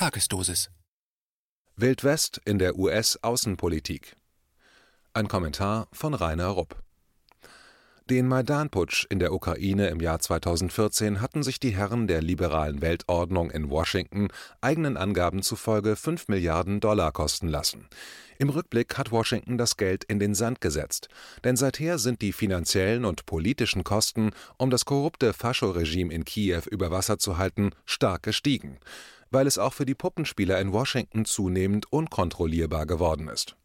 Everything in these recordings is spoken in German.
Tagesdosis. Wildwest in der US-Außenpolitik. Ein Kommentar von Rainer Rupp. Den Maidan-Putsch in der Ukraine im Jahr 2014 hatten sich die Herren der liberalen Weltordnung in Washington eigenen Angaben zufolge 5 Milliarden Dollar kosten lassen. Im Rückblick hat Washington das Geld in den Sand gesetzt, denn seither sind die finanziellen und politischen Kosten, um das korrupte Fascho-Regime in Kiew über Wasser zu halten, stark gestiegen, weil es auch für die Puppenspieler in Washington zunehmend unkontrollierbar geworden ist.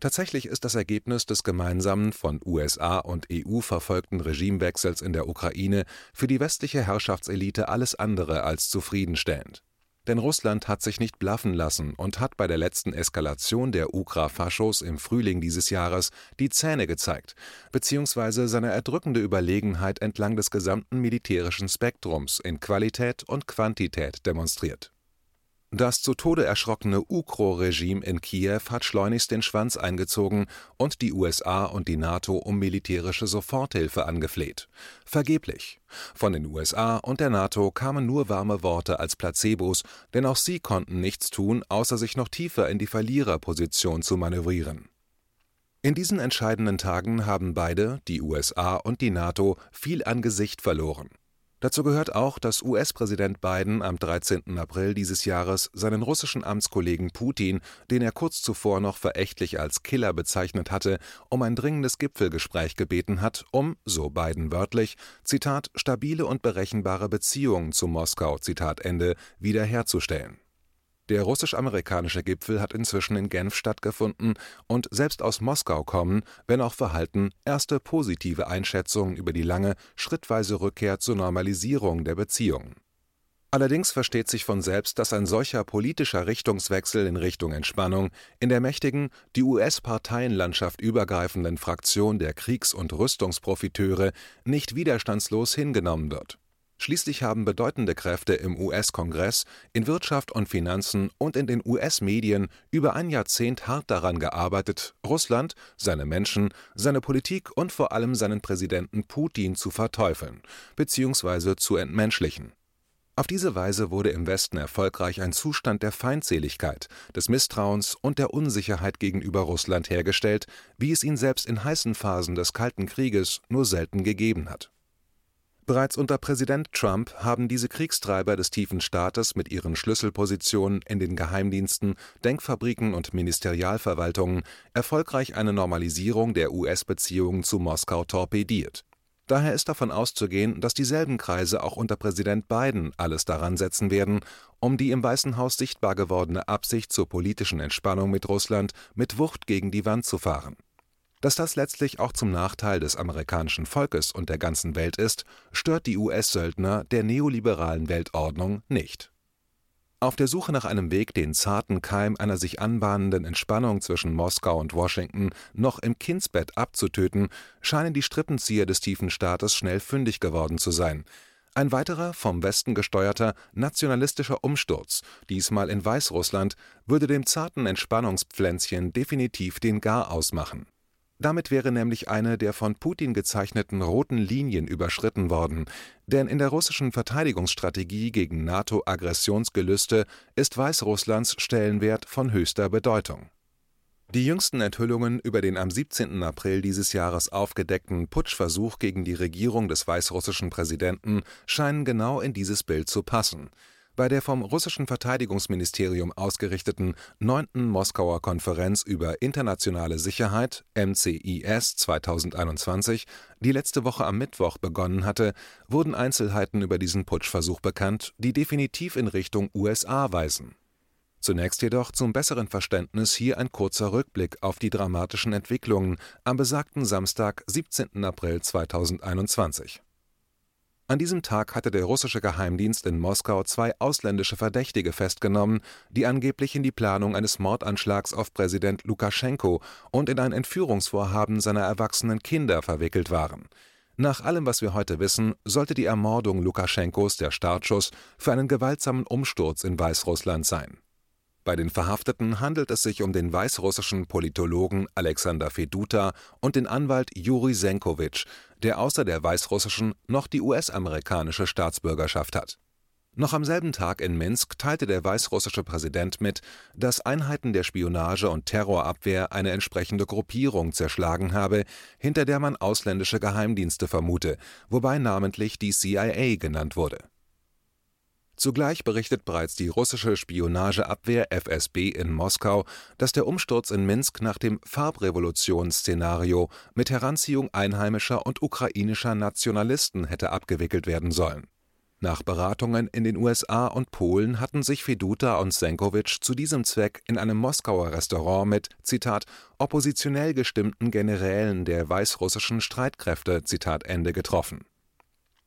Tatsächlich ist das Ergebnis des gemeinsamen von USA und EU verfolgten Regimewechsels in der Ukraine für die westliche Herrschaftselite alles andere als zufriedenstellend. Denn Russland hat sich nicht blaffen lassen und hat bei der letzten Eskalation der Ukra-Faschos im Frühling dieses Jahres die Zähne gezeigt, beziehungsweise seine erdrückende Überlegenheit entlang des gesamten militärischen Spektrums in Qualität und Quantität demonstriert das zu Tode erschrockene UKRO-Regime in Kiew hat schleunigst den Schwanz eingezogen und die USA und die NATO um militärische Soforthilfe angefleht. Vergeblich. Von den USA und der NATO kamen nur warme Worte als Placebos, denn auch sie konnten nichts tun, außer sich noch tiefer in die Verliererposition zu manövrieren. In diesen entscheidenden Tagen haben beide, die USA und die NATO, viel an Gesicht verloren. Dazu gehört auch, dass US-Präsident Biden am 13. April dieses Jahres seinen russischen Amtskollegen Putin, den er kurz zuvor noch verächtlich als Killer bezeichnet hatte, um ein dringendes Gipfelgespräch gebeten hat, um, so Biden wörtlich, Zitat, stabile und berechenbare Beziehungen zu Moskau, Zitat Ende, wiederherzustellen der russisch-amerikanische Gipfel hat inzwischen in Genf stattgefunden und selbst aus Moskau kommen, wenn auch verhalten, erste positive Einschätzungen über die lange, schrittweise Rückkehr zur Normalisierung der Beziehungen. Allerdings versteht sich von selbst, dass ein solcher politischer Richtungswechsel in Richtung Entspannung in der mächtigen, die US-Parteienlandschaft übergreifenden Fraktion der Kriegs- und Rüstungsprofiteure nicht widerstandslos hingenommen wird Schließlich haben bedeutende Kräfte im US-Kongress, in Wirtschaft und Finanzen und in den US-Medien über ein Jahrzehnt hart daran gearbeitet, Russland, seine Menschen, seine Politik und vor allem seinen Präsidenten Putin zu verteufeln bzw. zu entmenschlichen. Auf diese Weise wurde im Westen erfolgreich ein Zustand der Feindseligkeit, des Misstrauens und der Unsicherheit gegenüber Russland hergestellt, wie es ihn selbst in heißen Phasen des Kalten Krieges nur selten gegeben hat Bereits unter Präsident Trump haben diese Kriegstreiber des tiefen Staates mit ihren Schlüsselpositionen in den Geheimdiensten, Denkfabriken und Ministerialverwaltungen erfolgreich eine Normalisierung der US-Beziehungen zu Moskau torpediert. Daher ist davon auszugehen, dass dieselben Kreise auch unter Präsident Biden alles daran setzen werden, um die im Weißen Haus sichtbar gewordene Absicht zur politischen Entspannung mit Russland mit Wucht gegen die Wand zu fahren dass das letztlich auch zum Nachteil des amerikanischen Volkes und der ganzen Welt ist, stört die US-Söldner der neoliberalen Weltordnung nicht. Auf der Suche nach einem Weg, den zarten Keim einer sich anbahnenden Entspannung zwischen Moskau und Washington noch im Kindsbett abzutöten, scheinen die Strippenzieher des tiefen Staates schnell fündig geworden zu sein. Ein weiterer, vom Westen gesteuerter, nationalistischer Umsturz, diesmal in Weißrussland, würde dem zarten Entspannungspflänzchen definitiv den Gar ausmachen. Damit wäre nämlich eine der von Putin gezeichneten roten Linien überschritten worden, denn in der russischen Verteidigungsstrategie gegen NATO-Aggressionsgelüste ist Weißrusslands Stellenwert von höchster Bedeutung. Die jüngsten Enthüllungen über den am 17. April dieses Jahres aufgedeckten Putschversuch gegen die Regierung des weißrussischen Präsidenten scheinen genau in dieses Bild zu passen bei der vom russischen Verteidigungsministerium ausgerichteten 9. Moskauer Konferenz über internationale Sicherheit (MCIS 2021), die letzte Woche am Mittwoch begonnen hatte, wurden Einzelheiten über diesen Putschversuch bekannt, die definitiv in Richtung USA weisen. Zunächst jedoch zum besseren Verständnis hier ein kurzer Rückblick auf die dramatischen Entwicklungen am besagten Samstag, 17. April 2021 an diesem Tag hatte der russische Geheimdienst in Moskau zwei ausländische Verdächtige festgenommen, die angeblich in die Planung eines Mordanschlags auf Präsident Lukaschenko und in ein Entführungsvorhaben seiner erwachsenen Kinder verwickelt waren. Nach allem, was wir heute wissen, sollte die Ermordung Lukaschenkos der Startschuss für einen gewaltsamen Umsturz in Weißrussland sein bei den Verhafteten handelt es sich um den weißrussischen Politologen Alexander Feduta und den Anwalt Juri Senkowitsch, der außer der weißrussischen noch die US-amerikanische Staatsbürgerschaft hat. Noch am selben Tag in Minsk teilte der weißrussische Präsident mit, dass Einheiten der Spionage und Terrorabwehr eine entsprechende Gruppierung zerschlagen habe, hinter der man ausländische Geheimdienste vermute, wobei namentlich die CIA genannt wurde. Zugleich berichtet bereits die russische Spionageabwehr FSB in Moskau, dass der Umsturz in Minsk nach dem Farbrevolution-Szenario mit Heranziehung einheimischer und ukrainischer Nationalisten hätte abgewickelt werden sollen nach Beratungen in den USA und Polen hatten sich Feduta und Senkowitsch zu diesem Zweck in einem Moskauer Restaurant mit Zitat oppositionell gestimmten Generälen der weißrussischen Streitkräfte Zitat Ende getroffen.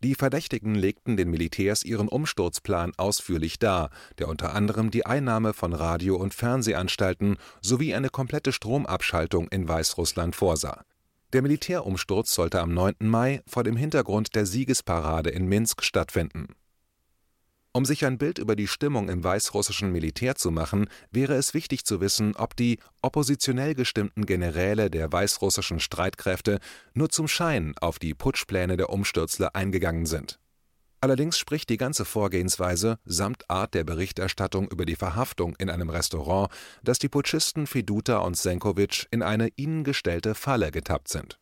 Die Verdächtigen legten den Militärs ihren Umsturzplan ausführlich dar, der unter anderem die Einnahme von Radio- und Fernsehanstalten sowie eine komplette Stromabschaltung in Weißrussland vorsah der Militärumsturz sollte am 9. Mai vor dem Hintergrund der Siegesparade in Minsk stattfinden. Um sich ein Bild über die Stimmung im weißrussischen Militär zu machen, wäre es wichtig zu wissen, ob die oppositionell gestimmten Generäle der weißrussischen Streitkräfte nur zum Schein auf die Putschpläne der Umstürzler eingegangen sind. Allerdings spricht die ganze Vorgehensweise samt Art der Berichterstattung über die Verhaftung in einem Restaurant, dass die Putschisten Feduta und Senkowitsch in eine ihnen gestellte Falle getappt sind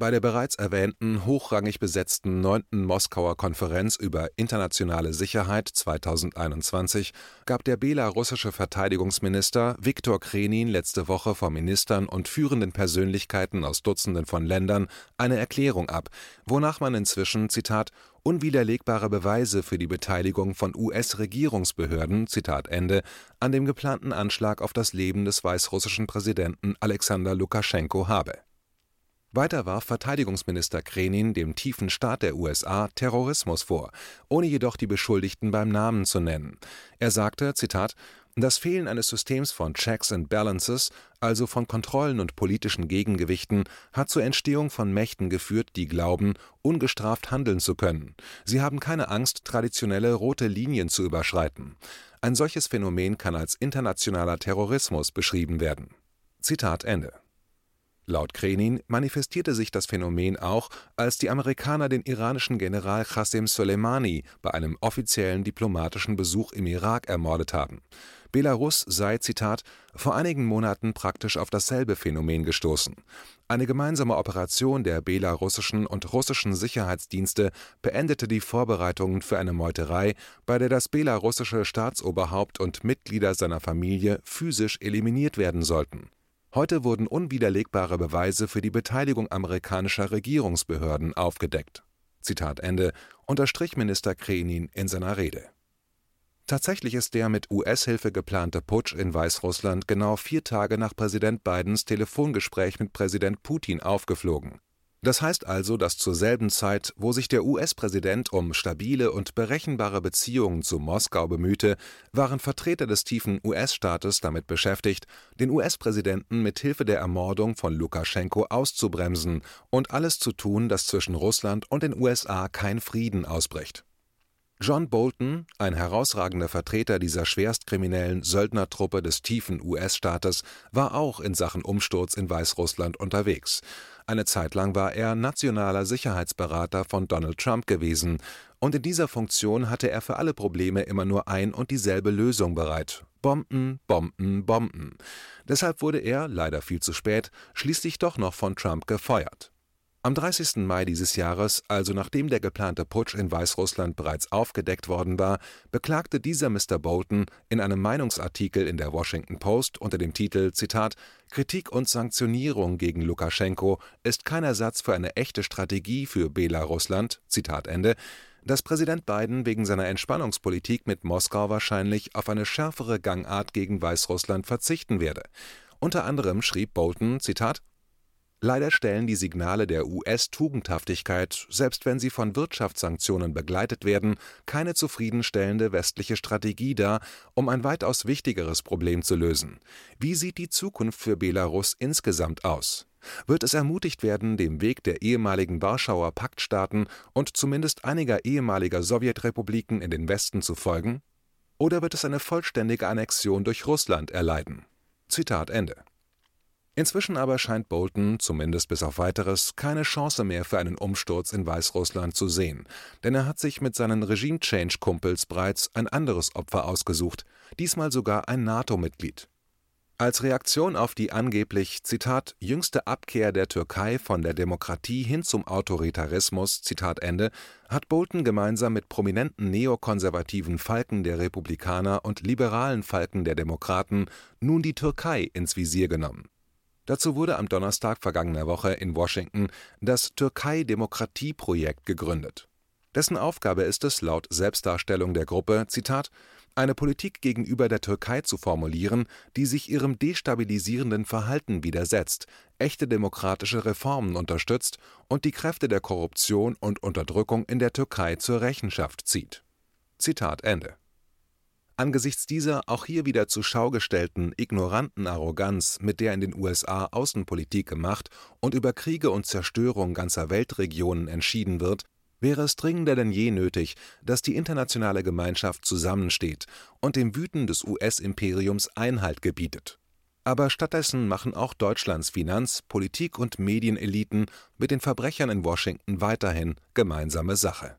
bei der bereits erwähnten hochrangig besetzten 9. Moskauer Konferenz über internationale Sicherheit 2021 gab der belarussische Verteidigungsminister Viktor Krenin letzte Woche vor Ministern und führenden Persönlichkeiten aus Dutzenden von Ländern eine Erklärung ab, wonach man inzwischen Zitat unwiderlegbare Beweise für die Beteiligung von US-Regierungsbehörden Zitat Ende an dem geplanten Anschlag auf das Leben des weißrussischen Präsidenten Alexander Lukaschenko habe weiter warf Verteidigungsminister Krenin dem tiefen Staat der USA Terrorismus vor, ohne jedoch die Beschuldigten beim Namen zu nennen. Er sagte: Zitat, Das Fehlen eines Systems von Checks and Balances, also von Kontrollen und politischen Gegengewichten, hat zur Entstehung von Mächten geführt, die glauben, ungestraft handeln zu können. Sie haben keine Angst, traditionelle rote Linien zu überschreiten. Ein solches Phänomen kann als internationaler Terrorismus beschrieben werden. Zitat Ende Laut Krenin manifestierte sich das Phänomen auch, als die Amerikaner den iranischen General Qasem Soleimani bei einem offiziellen diplomatischen Besuch im Irak ermordet haben. Belarus sei Zitat vor einigen Monaten praktisch auf dasselbe Phänomen gestoßen. Eine gemeinsame Operation der belarussischen und russischen Sicherheitsdienste beendete die Vorbereitungen für eine Meuterei, bei der das belarussische Staatsoberhaupt und Mitglieder seiner Familie physisch eliminiert werden sollten Heute wurden unwiderlegbare Beweise für die Beteiligung amerikanischer Regierungsbehörden aufgedeckt. Zitat Ende, unterstrich Minister Krenin in seiner Rede. Tatsächlich ist der mit US-Hilfe geplante Putsch in Weißrussland genau vier Tage nach Präsident Bidens Telefongespräch mit Präsident Putin aufgeflogen das heißt also, dass zur selben Zeit, wo sich der US-Präsident um stabile und berechenbare Beziehungen zu Moskau bemühte, waren Vertreter des tiefen US-Staates damit beschäftigt, den US-Präsidenten mit Hilfe der Ermordung von Lukaschenko auszubremsen und alles zu tun, dass zwischen Russland und den USA kein Frieden ausbricht. John Bolton, ein herausragender Vertreter dieser schwerstkriminellen Söldnertruppe des tiefen US-Staates, war auch in Sachen Umsturz in Weißrussland unterwegs. Eine Zeit lang war er nationaler Sicherheitsberater von Donald Trump gewesen, und in dieser Funktion hatte er für alle Probleme immer nur ein und dieselbe Lösung bereit: Bomben, Bomben, Bomben. Deshalb wurde er, leider viel zu spät, schließlich doch noch von Trump gefeuert am 30. Mai dieses Jahres, also nachdem der geplante Putsch in Weißrussland bereits aufgedeckt worden war, beklagte dieser Mr. Bolton in einem Meinungsartikel in der Washington Post unter dem Titel Zitat Kritik und Sanktionierung gegen Lukaschenko ist kein Ersatz für eine echte Strategie für Belarusland, Zitat Ende, dass Präsident Biden wegen seiner Entspannungspolitik mit Moskau wahrscheinlich auf eine schärfere Gangart gegen Weißrussland verzichten werde. Unter anderem schrieb Bolton, Zitat, Leider stellen die Signale der US-Tugendhaftigkeit, selbst wenn sie von Wirtschaftssanktionen begleitet werden, keine zufriedenstellende westliche Strategie dar, um ein weitaus wichtigeres Problem zu lösen. Wie sieht die Zukunft für Belarus insgesamt aus? Wird es ermutigt werden, dem Weg der ehemaligen Warschauer Paktstaaten und zumindest einiger ehemaliger Sowjetrepubliken in den Westen zu folgen? Oder wird es eine vollständige Annexion durch Russland erleiden? Zitat Ende Inzwischen aber scheint Bolton, zumindest bis auf weiteres, keine Chance mehr für einen Umsturz in Weißrussland zu sehen, denn er hat sich mit seinen Regime-Change-Kumpels bereits ein anderes Opfer ausgesucht, diesmal sogar ein NATO-Mitglied. Als Reaktion auf die angeblich Zitat jüngste Abkehr der Türkei von der Demokratie hin zum Autoritarismus Zitat Ende hat Bolton gemeinsam mit prominenten neokonservativen Falken der Republikaner und liberalen Falken der Demokraten nun die Türkei ins Visier genommen. Dazu wurde am Donnerstag vergangener Woche in Washington das Türkei-Demokratie-Projekt gegründet. Dessen Aufgabe ist es, laut Selbstdarstellung der Gruppe, Zitat, eine Politik gegenüber der Türkei zu formulieren, die sich ihrem destabilisierenden Verhalten widersetzt, echte demokratische Reformen unterstützt und die Kräfte der Korruption und Unterdrückung in der Türkei zur Rechenschaft zieht. Zitat Ende. Angesichts dieser auch hier wieder zur Schau gestellten ignoranten Arroganz, mit der in den USA Außenpolitik gemacht und über Kriege und Zerstörung ganzer Weltregionen entschieden wird, wäre es dringender denn je nötig, dass die internationale Gemeinschaft zusammensteht und dem Wüten des US-Imperiums Einhalt gebietet. Aber stattdessen machen auch Deutschlands Finanz-, Politik- und Medieneliten mit den Verbrechern in Washington weiterhin gemeinsame Sache